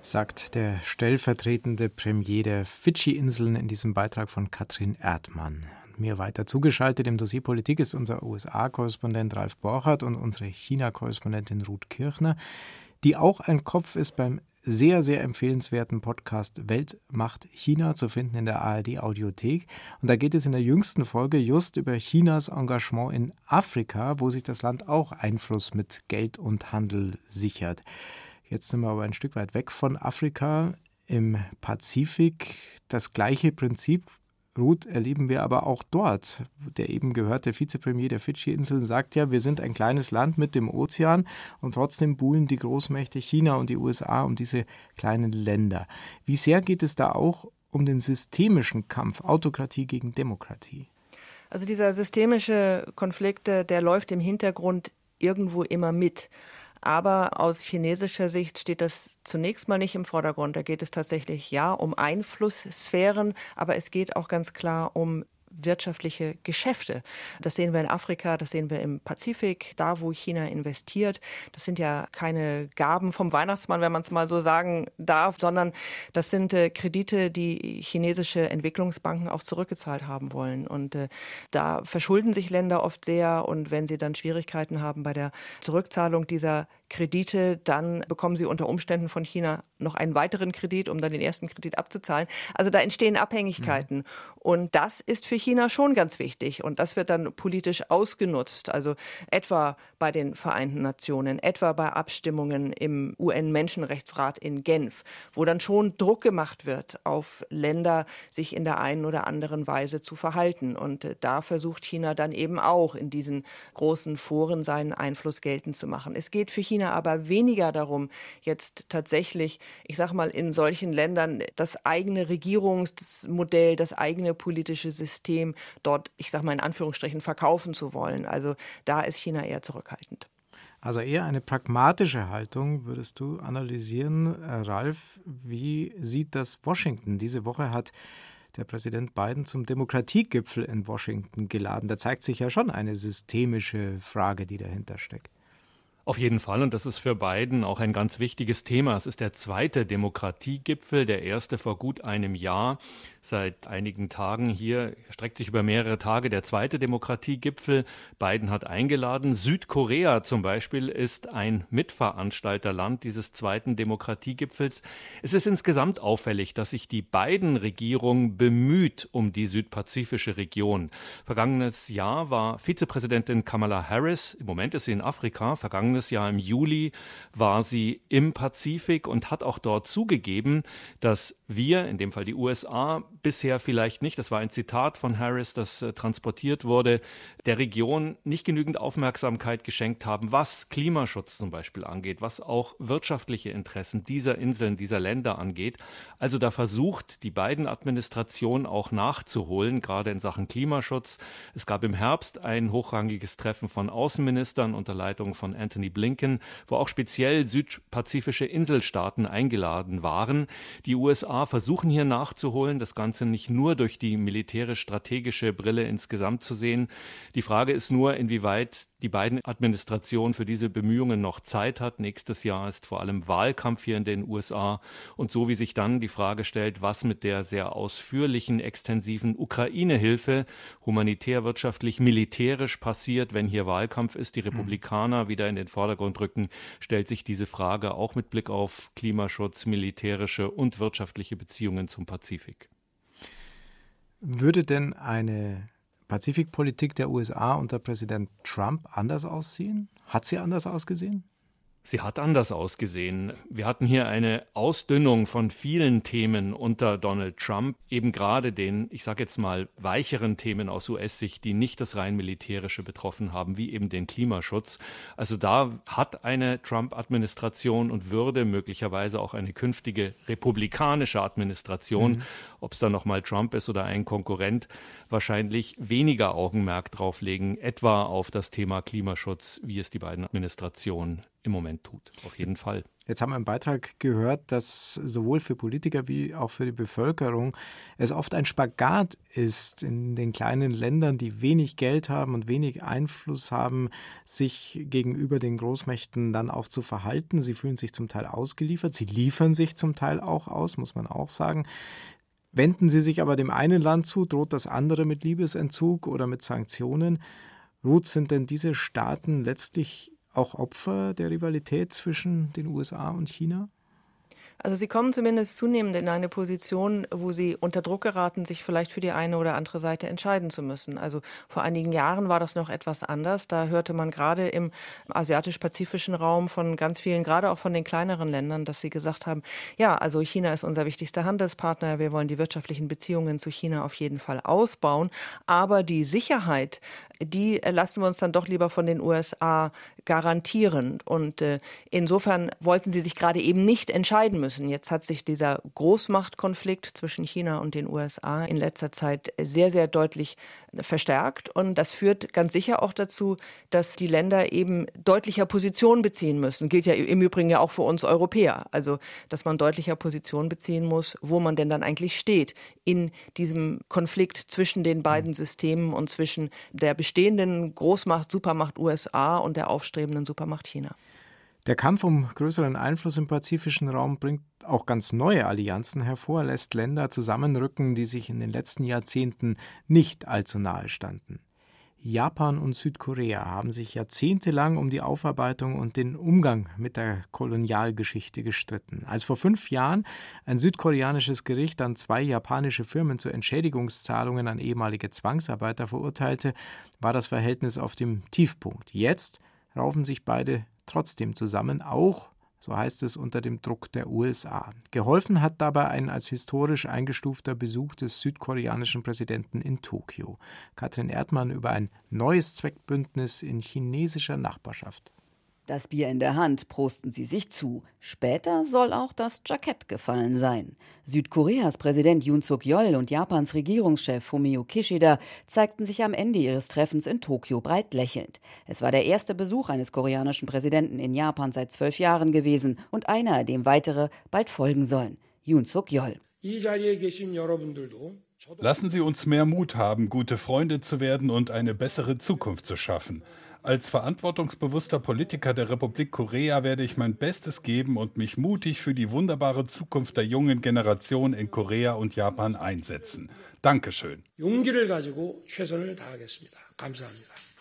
Sagt der stellvertretende Premier der Fidschi-Inseln in diesem Beitrag von Katrin Erdmann. Mir weiter zugeschaltet im Dossier Politik ist unser USA-Korrespondent Ralf Borchardt und unsere China-Korrespondentin Ruth Kirchner, die auch ein Kopf ist beim sehr, sehr empfehlenswerten Podcast Weltmacht China zu finden in der ARD Audiothek. Und da geht es in der jüngsten Folge just über Chinas Engagement in Afrika, wo sich das Land auch Einfluss mit Geld und Handel sichert. Jetzt sind wir aber ein Stück weit weg von Afrika. Im Pazifik das gleiche Prinzip Ruth erleben wir aber auch dort. Der eben gehörte Vizepremier der Fidschi-Inseln sagt ja, wir sind ein kleines Land mit dem Ozean und trotzdem buhlen die Großmächte China und die USA um diese kleinen Länder. Wie sehr geht es da auch um den systemischen Kampf Autokratie gegen Demokratie? Also dieser systemische Konflikt, der läuft im Hintergrund irgendwo immer mit. Aber aus chinesischer Sicht steht das zunächst mal nicht im Vordergrund. Da geht es tatsächlich ja um Einflusssphären, aber es geht auch ganz klar um wirtschaftliche Geschäfte. Das sehen wir in Afrika, das sehen wir im Pazifik, da wo China investiert. Das sind ja keine Gaben vom Weihnachtsmann, wenn man es mal so sagen darf, sondern das sind äh, Kredite, die chinesische Entwicklungsbanken auch zurückgezahlt haben wollen. Und äh, da verschulden sich Länder oft sehr und wenn sie dann Schwierigkeiten haben bei der Zurückzahlung dieser Kredite, dann bekommen sie unter Umständen von China noch einen weiteren Kredit, um dann den ersten Kredit abzuzahlen. Also da entstehen Abhängigkeiten. Mhm. Und das ist für China schon ganz wichtig. Und das wird dann politisch ausgenutzt. Also etwa bei den Vereinten Nationen, etwa bei Abstimmungen im UN-Menschenrechtsrat in Genf, wo dann schon Druck gemacht wird auf Länder, sich in der einen oder anderen Weise zu verhalten. Und äh, da versucht China dann eben auch in diesen großen Foren seinen Einfluss geltend zu machen. Es geht für China China aber weniger darum, jetzt tatsächlich, ich sage mal, in solchen Ländern das eigene Regierungsmodell, das eigene politische System dort, ich sage mal in Anführungsstrichen, verkaufen zu wollen. Also da ist China eher zurückhaltend. Also eher eine pragmatische Haltung, würdest du analysieren. Äh, Ralf, wie sieht das Washington? Diese Woche hat der Präsident Biden zum Demokratiegipfel in Washington geladen. Da zeigt sich ja schon eine systemische Frage, die dahinter steckt. Auf jeden Fall, und das ist für Biden auch ein ganz wichtiges Thema. Es ist der zweite Demokratiegipfel, der erste vor gut einem Jahr seit einigen Tagen hier, streckt sich über mehrere Tage der zweite Demokratiegipfel. Biden hat eingeladen. Südkorea zum Beispiel ist ein Mitveranstalterland dieses zweiten Demokratiegipfels. Es ist insgesamt auffällig, dass sich die beiden Regierung bemüht um die südpazifische Region. Vergangenes Jahr war Vizepräsidentin Kamala Harris, im Moment ist sie in Afrika, vergangenes Jahr im Juli war sie im Pazifik und hat auch dort zugegeben, dass wir, in dem Fall die USA, bisher vielleicht nicht, das war ein Zitat von Harris, das äh, transportiert wurde, der Region nicht genügend Aufmerksamkeit geschenkt haben, was Klimaschutz zum Beispiel angeht, was auch wirtschaftliche Interessen dieser Inseln, dieser Länder angeht. Also da versucht die beiden Administrationen auch nachzuholen, gerade in Sachen Klimaschutz. Es gab im Herbst ein hochrangiges Treffen von Außenministern unter Leitung von Anthony Blinken, wo auch speziell südpazifische Inselstaaten eingeladen waren. Die USA versuchen hier nachzuholen, das Ganze Ganze nicht nur durch die militärisch-strategische Brille insgesamt zu sehen. Die Frage ist nur, inwieweit die beiden Administrationen für diese Bemühungen noch Zeit hat. Nächstes Jahr ist vor allem Wahlkampf hier in den USA. Und so wie sich dann die Frage stellt, was mit der sehr ausführlichen, extensiven Ukraine-Hilfe humanitär, wirtschaftlich, militärisch passiert, wenn hier Wahlkampf ist, die Republikaner wieder in den Vordergrund rücken, stellt sich diese Frage auch mit Blick auf Klimaschutz, militärische und wirtschaftliche Beziehungen zum Pazifik. Würde denn eine Pazifikpolitik der USA unter Präsident Trump anders aussehen? Hat sie anders ausgesehen? Sie hat anders ausgesehen. Wir hatten hier eine Ausdünnung von vielen Themen unter Donald Trump, eben gerade den, ich sage jetzt mal, weicheren Themen aus US-Sicht, die nicht das rein militärische betroffen haben, wie eben den Klimaschutz. Also da hat eine Trump-Administration und würde möglicherweise auch eine künftige republikanische Administration, mhm. ob es dann nochmal Trump ist oder ein Konkurrent, wahrscheinlich weniger Augenmerk drauflegen, etwa auf das Thema Klimaschutz, wie es die beiden Administrationen im Moment tut. Auf jeden Fall. Jetzt haben wir im Beitrag gehört, dass sowohl für Politiker wie auch für die Bevölkerung es oft ein Spagat ist, in den kleinen Ländern, die wenig Geld haben und wenig Einfluss haben, sich gegenüber den Großmächten dann auch zu verhalten. Sie fühlen sich zum Teil ausgeliefert, sie liefern sich zum Teil auch aus, muss man auch sagen. Wenden sie sich aber dem einen Land zu, droht das andere mit Liebesentzug oder mit Sanktionen. Ruth, sind denn diese Staaten letztlich auch Opfer der Rivalität zwischen den USA und China? Also sie kommen zumindest zunehmend in eine Position, wo sie unter Druck geraten, sich vielleicht für die eine oder andere Seite entscheiden zu müssen. Also vor einigen Jahren war das noch etwas anders. Da hörte man gerade im asiatisch-pazifischen Raum von ganz vielen, gerade auch von den kleineren Ländern, dass sie gesagt haben, ja, also China ist unser wichtigster Handelspartner, wir wollen die wirtschaftlichen Beziehungen zu China auf jeden Fall ausbauen, aber die Sicherheit die lassen wir uns dann doch lieber von den USA garantieren. Und äh, insofern wollten sie sich gerade eben nicht entscheiden müssen. Jetzt hat sich dieser Großmachtkonflikt zwischen China und den USA in letzter Zeit sehr, sehr deutlich verstärkt. Und das führt ganz sicher auch dazu, dass die Länder eben deutlicher Position beziehen müssen. Gilt ja im Übrigen ja auch für uns Europäer. Also, dass man deutlicher Position beziehen muss, wo man denn dann eigentlich steht in diesem Konflikt zwischen den beiden Systemen und zwischen der bestehenden Großmacht, Supermacht USA und der aufstrebenden Supermacht China. Der Kampf um größeren Einfluss im pazifischen Raum bringt auch ganz neue Allianzen hervor, lässt Länder zusammenrücken, die sich in den letzten Jahrzehnten nicht allzu nahe standen. Japan und Südkorea haben sich jahrzehntelang um die Aufarbeitung und den Umgang mit der Kolonialgeschichte gestritten. Als vor fünf Jahren ein südkoreanisches Gericht dann zwei japanische Firmen zu Entschädigungszahlungen an ehemalige Zwangsarbeiter verurteilte, war das Verhältnis auf dem Tiefpunkt. Jetzt raufen sich beide trotzdem zusammen, auch so heißt es unter dem Druck der USA. Geholfen hat dabei ein als historisch eingestufter Besuch des südkoreanischen Präsidenten in Tokio. Katrin Erdmann über ein neues Zweckbündnis in chinesischer Nachbarschaft. Das Bier in der Hand prosten sie sich zu. Später soll auch das Jackett gefallen sein. Südkoreas Präsident Yoon Suk-yeol und Japans Regierungschef Fumio Kishida zeigten sich am Ende ihres Treffens in Tokio breit lächelnd. Es war der erste Besuch eines koreanischen Präsidenten in Japan seit zwölf Jahren gewesen und einer, dem weitere bald folgen sollen. Yoon Suk-yeol. Lassen Sie uns mehr Mut haben, gute Freunde zu werden und eine bessere Zukunft zu schaffen. Als verantwortungsbewusster Politiker der Republik Korea werde ich mein Bestes geben und mich mutig für die wunderbare Zukunft der jungen Generation in Korea und Japan einsetzen. Dankeschön.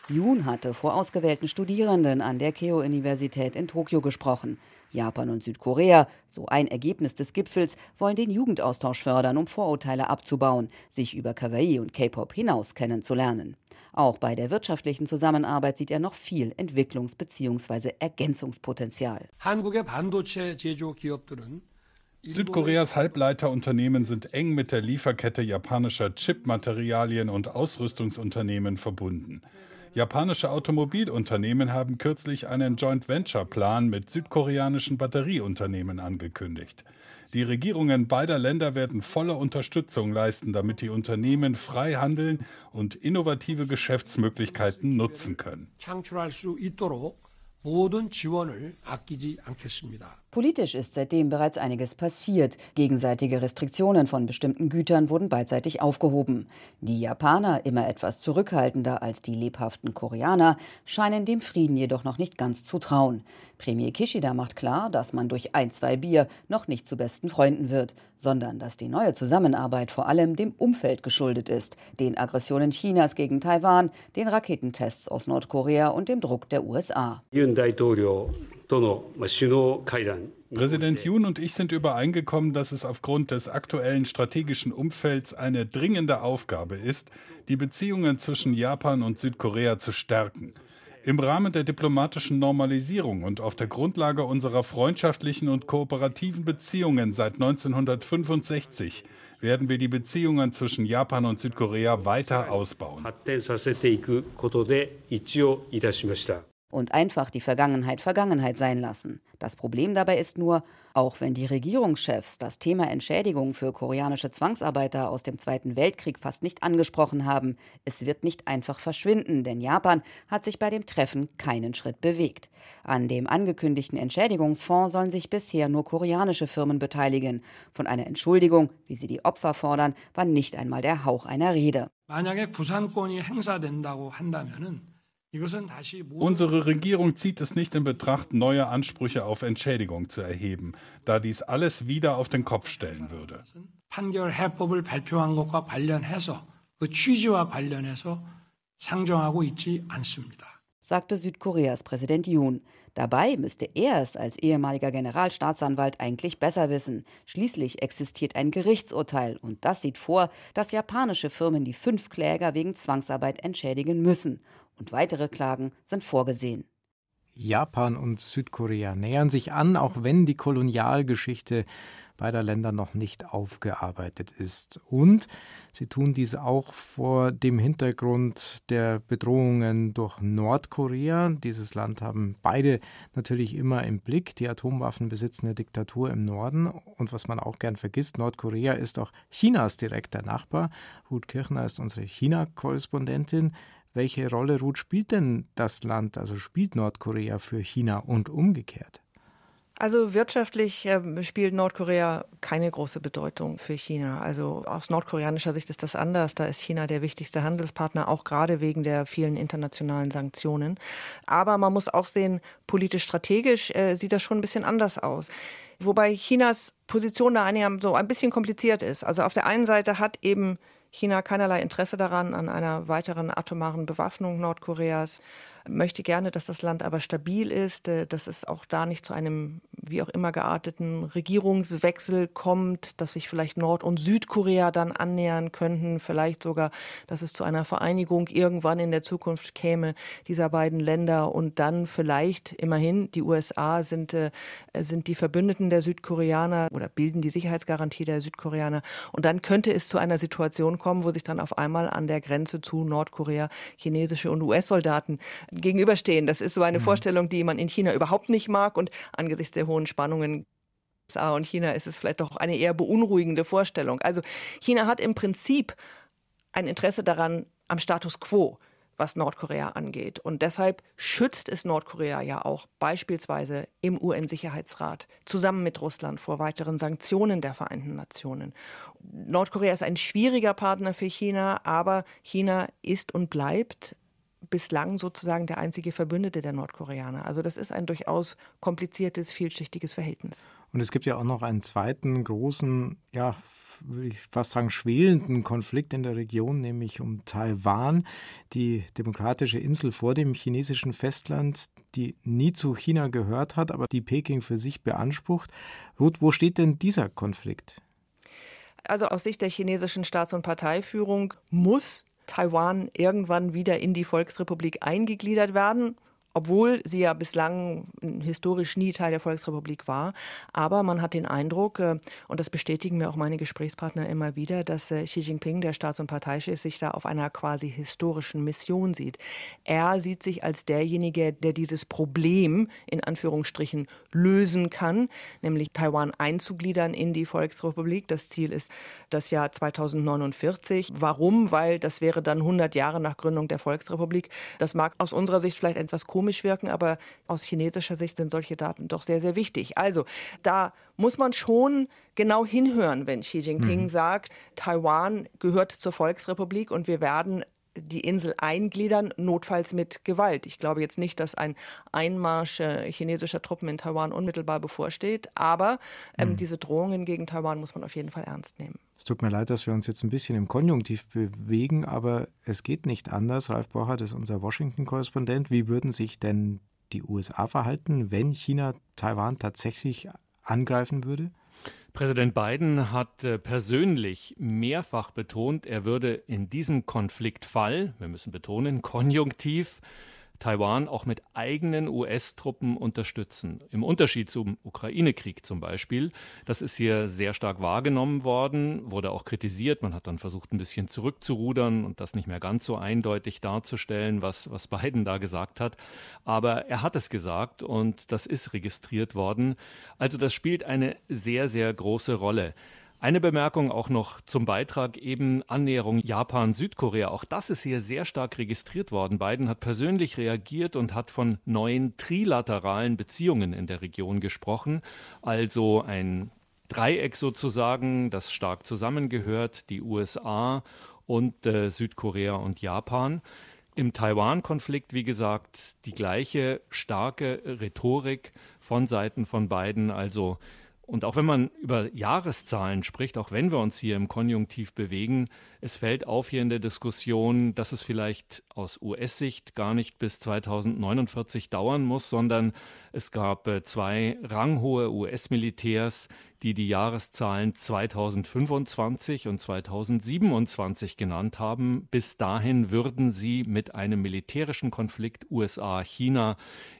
Yoon hatte vor ausgewählten Studierenden an der Keio-Universität in Tokio gesprochen. Japan und Südkorea, so ein Ergebnis des Gipfels, wollen den Jugendaustausch fördern, um Vorurteile abzubauen, sich über Kawaii und K-Pop hinaus kennenzulernen. Auch bei der wirtschaftlichen Zusammenarbeit sieht er noch viel Entwicklungs- bzw. Ergänzungspotenzial. Südkoreas Halbleiterunternehmen sind eng mit der Lieferkette japanischer Chipmaterialien und Ausrüstungsunternehmen verbunden. Japanische Automobilunternehmen haben kürzlich einen Joint Venture Plan mit südkoreanischen Batterieunternehmen angekündigt. Die Regierungen beider Länder werden volle Unterstützung leisten, damit die Unternehmen frei handeln und innovative Geschäftsmöglichkeiten nutzen können. Politisch ist seitdem bereits einiges passiert. Gegenseitige Restriktionen von bestimmten Gütern wurden beidseitig aufgehoben. Die Japaner, immer etwas zurückhaltender als die lebhaften Koreaner, scheinen dem Frieden jedoch noch nicht ganz zu trauen. Premier Kishida macht klar, dass man durch ein, zwei Bier noch nicht zu besten Freunden wird, sondern dass die neue Zusammenarbeit vor allem dem Umfeld geschuldet ist, den Aggressionen Chinas gegen Taiwan, den Raketentests aus Nordkorea und dem Druck der USA. Präsident Yoon und ich sind übereingekommen, dass es aufgrund des aktuellen strategischen Umfelds eine dringende Aufgabe ist, die Beziehungen zwischen Japan und Südkorea zu stärken. Im Rahmen der diplomatischen Normalisierung und auf der Grundlage unserer freundschaftlichen und kooperativen Beziehungen seit 1965 werden wir die Beziehungen zwischen Japan und Südkorea weiter ausbauen. Und einfach die Vergangenheit Vergangenheit sein lassen. Das Problem dabei ist nur, auch wenn die Regierungschefs das Thema Entschädigung für koreanische Zwangsarbeiter aus dem Zweiten Weltkrieg fast nicht angesprochen haben, es wird nicht einfach verschwinden, denn Japan hat sich bei dem Treffen keinen Schritt bewegt. An dem angekündigten Entschädigungsfonds sollen sich bisher nur koreanische Firmen beteiligen. Von einer Entschuldigung, wie sie die Opfer fordern, war nicht einmal der Hauch einer Rede. 만약에 부산권이 행사된다고 한다면은 Unsere Regierung zieht es nicht in Betracht, neue Ansprüche auf Entschädigung zu erheben, da dies alles wieder auf den Kopf stellen würde. sagte Südkoreas Präsident Yoon. Dabei müsste er es als ehemaliger Generalstaatsanwalt eigentlich besser wissen. Schließlich existiert ein Gerichtsurteil und das sieht vor, dass japanische Firmen die fünf Kläger wegen Zwangsarbeit entschädigen müssen und weitere Klagen sind vorgesehen. Japan und Südkorea nähern sich an, auch wenn die Kolonialgeschichte beider Länder noch nicht aufgearbeitet ist. Und sie tun dies auch vor dem Hintergrund der Bedrohungen durch Nordkorea. Dieses Land haben beide natürlich immer im Blick, die atomwaffenbesitzende Diktatur im Norden. Und was man auch gern vergisst, Nordkorea ist auch Chinas direkter Nachbar. Ruth Kirchner ist unsere China-Korrespondentin. Welche Rolle, Ruth, spielt denn das Land, also spielt Nordkorea für China und umgekehrt? Also wirtschaftlich äh, spielt Nordkorea keine große Bedeutung für China. Also aus nordkoreanischer Sicht ist das anders. Da ist China der wichtigste Handelspartner, auch gerade wegen der vielen internationalen Sanktionen. Aber man muss auch sehen, politisch strategisch äh, sieht das schon ein bisschen anders aus. Wobei Chinas Position da so ein bisschen kompliziert ist. Also auf der einen Seite hat eben China keinerlei Interesse daran an einer weiteren atomaren Bewaffnung Nordkoreas möchte gerne, dass das Land aber stabil ist, äh, dass es auch da nicht zu einem wie auch immer gearteten Regierungswechsel kommt, dass sich vielleicht Nord- und Südkorea dann annähern könnten, vielleicht sogar, dass es zu einer Vereinigung irgendwann in der Zukunft käme dieser beiden Länder. Und dann vielleicht immerhin die USA sind, äh, sind die Verbündeten der Südkoreaner oder bilden die Sicherheitsgarantie der Südkoreaner. Und dann könnte es zu einer Situation kommen, wo sich dann auf einmal an der Grenze zu Nordkorea chinesische und US-Soldaten gegenüberstehen. Das ist so eine mhm. Vorstellung, die man in China überhaupt nicht mag und angesichts der hohen Spannungen USA und China ist es vielleicht doch eine eher beunruhigende Vorstellung. Also China hat im Prinzip ein Interesse daran am Status quo was Nordkorea angeht. Und deshalb schützt es Nordkorea ja auch beispielsweise im UN-Sicherheitsrat zusammen mit Russland vor weiteren Sanktionen der Vereinten Nationen. Nordkorea ist ein schwieriger Partner für China, aber China ist und bleibt bislang sozusagen der einzige Verbündete der Nordkoreaner. Also das ist ein durchaus kompliziertes, vielschichtiges Verhältnis. Und es gibt ja auch noch einen zweiten großen, ja, würde ich fast sagen, schwelenden Konflikt in der Region, nämlich um Taiwan, die demokratische Insel vor dem chinesischen Festland, die nie zu China gehört hat, aber die Peking für sich beansprucht. Ruth, wo steht denn dieser Konflikt? Also aus Sicht der chinesischen Staats- und Parteiführung muss Taiwan irgendwann wieder in die Volksrepublik eingegliedert werden obwohl sie ja bislang historisch nie Teil der Volksrepublik war. Aber man hat den Eindruck, äh, und das bestätigen mir auch meine Gesprächspartner immer wieder, dass äh, Xi Jinping, der Staats- und Parteichef, sich da auf einer quasi historischen Mission sieht. Er sieht sich als derjenige, der dieses Problem in Anführungsstrichen lösen kann, nämlich Taiwan einzugliedern in die Volksrepublik. Das Ziel ist das Jahr 2049. Warum? Weil das wäre dann 100 Jahre nach Gründung der Volksrepublik. Das mag aus unserer Sicht vielleicht etwas komisch komisch wirken, aber aus chinesischer Sicht sind solche Daten doch sehr, sehr wichtig. Also da muss man schon genau hinhören, wenn Xi Jinping mhm. sagt, Taiwan gehört zur Volksrepublik und wir werden die Insel eingliedern, notfalls mit Gewalt. Ich glaube jetzt nicht, dass ein Einmarsch äh, chinesischer Truppen in Taiwan unmittelbar bevorsteht, aber ähm, mhm. diese Drohungen gegen Taiwan muss man auf jeden Fall ernst nehmen. Es tut mir leid, dass wir uns jetzt ein bisschen im Konjunktiv bewegen, aber es geht nicht anders. Ralf Borchert ist unser Washington-Korrespondent. Wie würden sich denn die USA verhalten, wenn China Taiwan tatsächlich angreifen würde? Präsident Biden hat äh, persönlich mehrfach betont, er würde in diesem Konfliktfall, wir müssen betonen, konjunktiv, Taiwan auch mit eigenen US-Truppen unterstützen. Im Unterschied zum Ukraine-Krieg zum Beispiel. Das ist hier sehr stark wahrgenommen worden, wurde auch kritisiert. Man hat dann versucht, ein bisschen zurückzurudern und das nicht mehr ganz so eindeutig darzustellen, was, was Biden da gesagt hat. Aber er hat es gesagt und das ist registriert worden. Also das spielt eine sehr, sehr große Rolle. Eine Bemerkung auch noch zum Beitrag eben Annäherung Japan-Südkorea. Auch das ist hier sehr stark registriert worden. Biden hat persönlich reagiert und hat von neuen trilateralen Beziehungen in der Region gesprochen. Also ein Dreieck sozusagen, das stark zusammengehört, die USA und äh, Südkorea und Japan. Im Taiwan-Konflikt, wie gesagt, die gleiche starke Rhetorik von Seiten von beiden, also und auch wenn man über Jahreszahlen spricht, auch wenn wir uns hier im Konjunktiv bewegen, es fällt auf hier in der Diskussion, dass es vielleicht aus US-Sicht gar nicht bis 2049 dauern muss, sondern es gab äh, zwei ranghohe US-Militärs, die die Jahreszahlen 2025 und 2027 genannt haben. Bis dahin würden sie mit einem militärischen Konflikt USA-China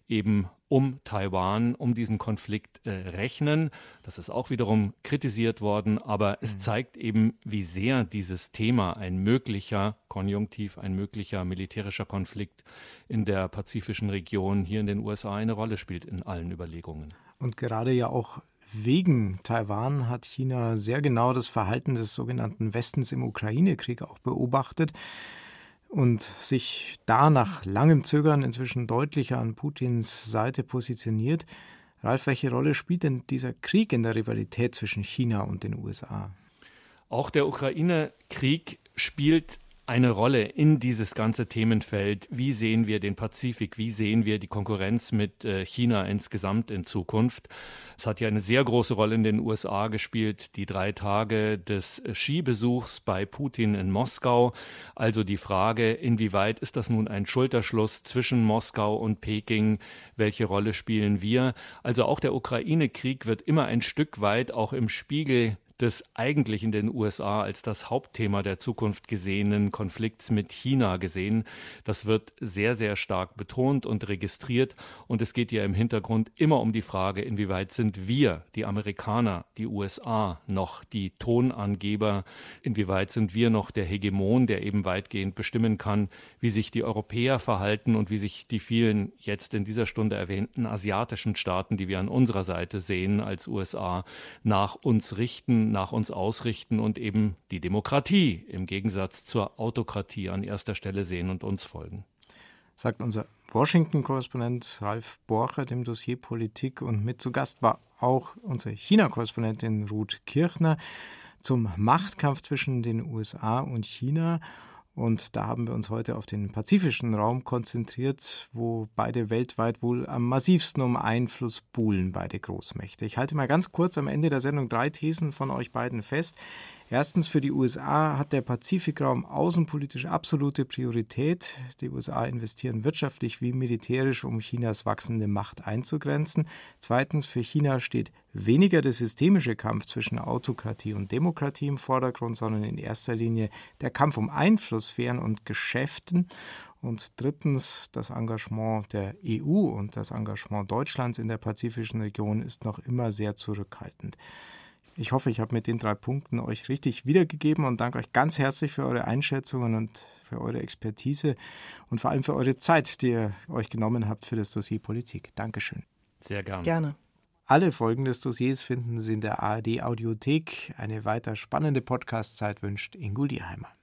eben um Taiwan, um diesen Konflikt äh, rechnen. Das ist auch wiederum kritisiert worden, aber es mhm. zeigt eben, wie sehr dieses Thema ein möglicher Konjunktiv, ein möglicher militärischer Konflikt in der pazifischen Region hier in den USA eine Rolle spielt in allen Überlegungen. Und gerade ja auch wegen Taiwan hat China sehr genau das Verhalten des sogenannten Westens im Ukraine-Krieg auch beobachtet und sich da nach langem Zögern inzwischen deutlicher an Putins Seite positioniert. Ralf, welche Rolle spielt denn dieser Krieg in der Rivalität zwischen China und den USA? Auch der Ukraine-Krieg spielt eine Rolle in dieses ganze Themenfeld. Wie sehen wir den Pazifik? Wie sehen wir die Konkurrenz mit äh, China insgesamt in Zukunft? Es hat ja eine sehr große Rolle in den USA gespielt, die drei Tage des Skibesuchs bei Putin in Moskau. Also die Frage, inwieweit ist das nun ein Schulterschluss zwischen Moskau und Peking? Welche Rolle spielen wir? Also auch der Ukraine-Krieg wird immer ein Stück weit auch im Spiegel des eigentlich in den USA als das Hauptthema der Zukunft gesehenen Konflikts mit China gesehen. Das wird sehr, sehr stark betont und registriert. Und es geht ja im Hintergrund immer um die Frage, inwieweit sind wir, die Amerikaner, die USA, noch die Tonangeber, inwieweit sind wir noch der Hegemon, der eben weitgehend bestimmen kann, wie sich die Europäer verhalten und wie sich die vielen jetzt in dieser Stunde erwähnten asiatischen Staaten, die wir an unserer Seite sehen als USA, nach uns richten nach uns ausrichten und eben die Demokratie im Gegensatz zur Autokratie an erster Stelle sehen und uns folgen. Sagt unser Washington-Korrespondent Ralf Borcher dem Dossier Politik und mit zu Gast war auch unsere China-Korrespondentin Ruth Kirchner zum Machtkampf zwischen den USA und China. Und da haben wir uns heute auf den pazifischen Raum konzentriert, wo beide weltweit wohl am massivsten um Einfluss buhlen, beide Großmächte. Ich halte mal ganz kurz am Ende der Sendung drei Thesen von euch beiden fest. Erstens, für die USA hat der Pazifikraum außenpolitisch absolute Priorität. Die USA investieren wirtschaftlich wie militärisch, um Chinas wachsende Macht einzugrenzen. Zweitens, für China steht weniger der systemische Kampf zwischen Autokratie und Demokratie im Vordergrund, sondern in erster Linie der Kampf um Einflusssphären und Geschäften. Und drittens, das Engagement der EU und das Engagement Deutschlands in der pazifischen Region ist noch immer sehr zurückhaltend. Ich hoffe, ich habe mit den drei Punkten euch richtig wiedergegeben und danke euch ganz herzlich für eure Einschätzungen und für eure Expertise und vor allem für eure Zeit, die ihr euch genommen habt für das Dossier Politik. Dankeschön. Sehr gerne. Gerne. Alle Folgen des Dossiers finden Sie in der ARD Audiothek. Eine weiter spannende Podcast-Zeit wünscht Ingo Lierheimer.